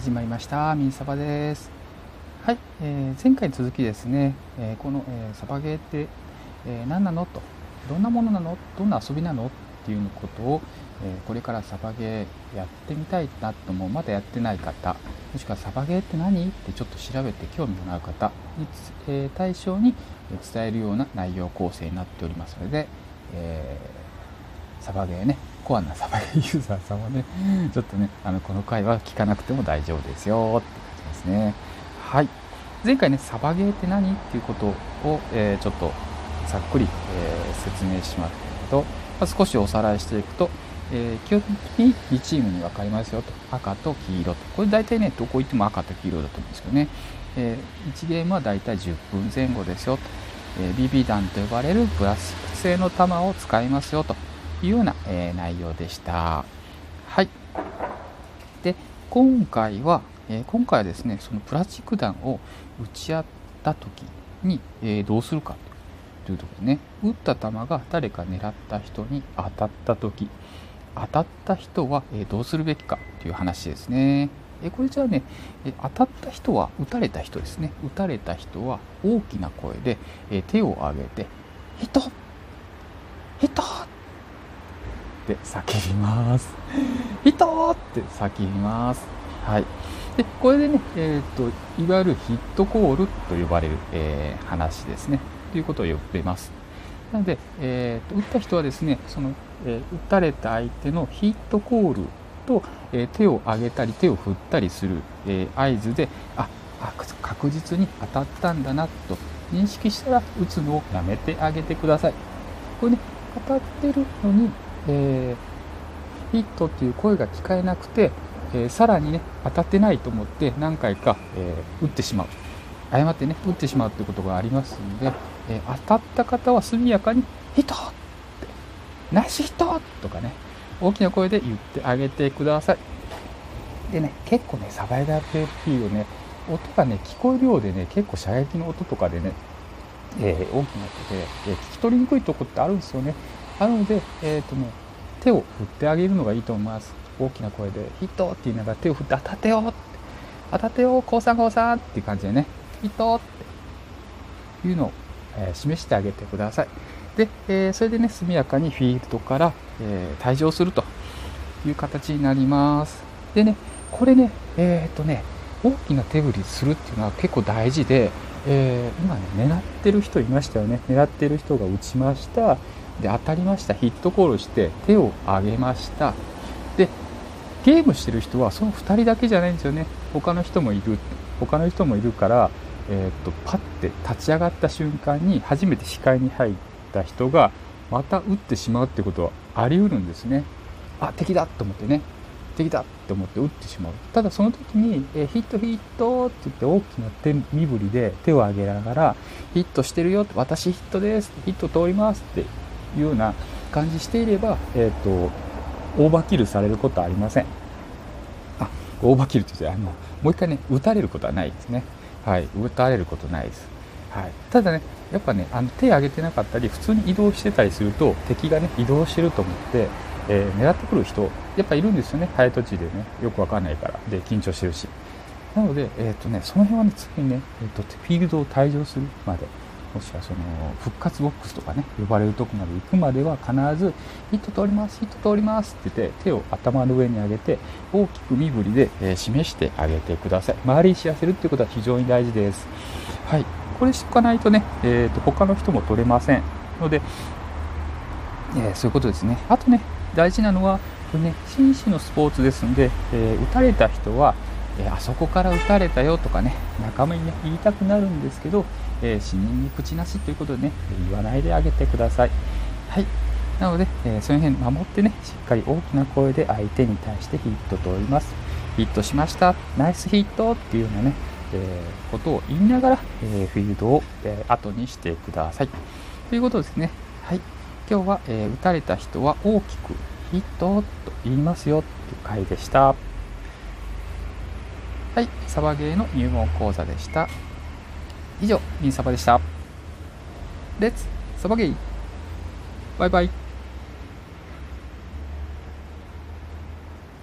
始まりました。ミンサバです。はい、えー、前回続きですね、えー、この、えー、サバゲーって、え何なの？と。どんなものなの？どんな遊びなの？っていうことを、えこれからサバゲーやってみたいなともまだやってない方もしくはサバゲーって何？ってちょっと調べて興味のある方に、え対象に伝えるような内容構成になっておりますので、えサバゲーね。コアなサバゲーユーザーさんはね、ちょっとね、あのこの回は聞かなくても大丈夫ですよって感じですね。はい。前回ね、サバゲーって何っていうことを、えー、ちょっとざっくり、えー、説明しましたけど、まあ、少しおさらいしていくと、えー、基本的に2チームに分かりますよと。赤と黄色と。これ大体ね、どこ行っても赤と黄色だと思うんですけどね。えー、1ゲームは大体10分前後ですよと。えー、BB 弾と呼ばれるプラスチック製の弾を使いますよと。いうような、え、内容でした。はい。で、今回は、え、今回はですね、そのプラスチック弾を撃ち合った時に、え、どうするかというところでね、撃った弾が誰か狙った人に当たった時、当たった人は、えどうするべきかという話ですね。えこれじゃあね、え当たった人は、撃たれた人ですね。撃たれた人は大きな声で、え手を挙げて、人人って叫びます。人って叫びます。はい。で、これでね、えっ、ー、と、いわゆるヒットコールと呼ばれる、えー、話ですね。ということを呼べます。なので、えーと、撃った人はですね、その、えー、撃たれた相手のヒットコールと、えー、手を上げたり手を振ったりする、えー、合図で、あ、確実に当たったんだなと認識したら撃つのをやめてあげてください。これね、当たってるのにえー、ヒットっていう声が聞かえなくて、えー、さらにね当たってないと思って何回か、えー、打ってしまう誤ってね打ってしまうってことがありますので、え、当たった方は速やかに「ヒット!」って「ナイスヒット!」とかね大きな声で言ってあげてくださいでね結構ねサバイバープレーをね音がね聞こえるようでね結構射撃の音とかでね、えー、大きな音で、えー、聞き取りにくいとこってあるんですよねなので、えーとね、手を振ってあげるのがいいと思います大きな声で「ヒット!」って言いながら手を振って「当たってよ!」って「当たってよコウさんコウさん!」っていう感じでね「ヒット!」っていうのを、えー、示してあげてくださいで、えー、それでね速やかにフィールドから、えー、退場するという形になりますでねこれねえっ、とね大きな手振りするっていうのは結構大事で、えー、今ね狙ってる人いましたよね狙ってる人が打ちましたで当たりました。ヒットコールして手を挙げました。でゲームしてる人はその2人だけじゃないんですよね。他の人もいる他の人もいるから、えー、っとパッて立ち上がった瞬間に初めて視界に入った人がまた撃ってしまうってことはあり得るんですね。あ敵だと思ってね。敵だって思って撃ってしまう。ただその時に、え、ヒットヒットって言って大きな手身振りで手を挙げながらヒットしてるよって私ヒットですヒット通りますっていうような感じしていれば、えっ、ー、と、オーバーキルされることはありません。あ、オーバーキルとしてあの、もう一回ね、撃たれることはないですね。はい、撃たれることないです。はい、ただね、やっぱね、あの手上げてなかったり、普通に移動してたりすると、敵がね、移動してると思って、えー、狙ってくる人、やっぱいるんですよね、早とちでね、よくわかんないから、で、緊張してるし。なので、えっ、ー、とね、その辺はね、常にね、えーと、フィールドを退場するまで、もしくはその復活ボックスとかね呼ばれるとこまで行くまでは必ずヒット通ります。ヒット通りますって言って手を頭の上に上げて大きく身振りで、え示してあげてください。周りに知らせるっていうことは非常に大事です。はい。これしとかないとね、えーと、他の人も取れませんので、えー、そういうことですね。あとね大事なのはこれね紳士のスポーツですので、えー、打たれた人はえあそこから撃たれたよとかね仲間に、ね、言いたくなるんですけど、え、死人に口なしということでね言わないであげてください。はい。なので、え、その辺守ってねしっかり大きな声で相手に対してヒットと言います。ヒットしました。ナイスヒットっていうようなね、えー、ことを言いながら、えフィールドを、え後にしてください。ということですね。はい。今日は、え撃たれた人は大きくヒットと言いますよっていう回でした。はい、サバゲーの入門講座でした。以上、ミンサバでした。レッツサバゲーバイバイ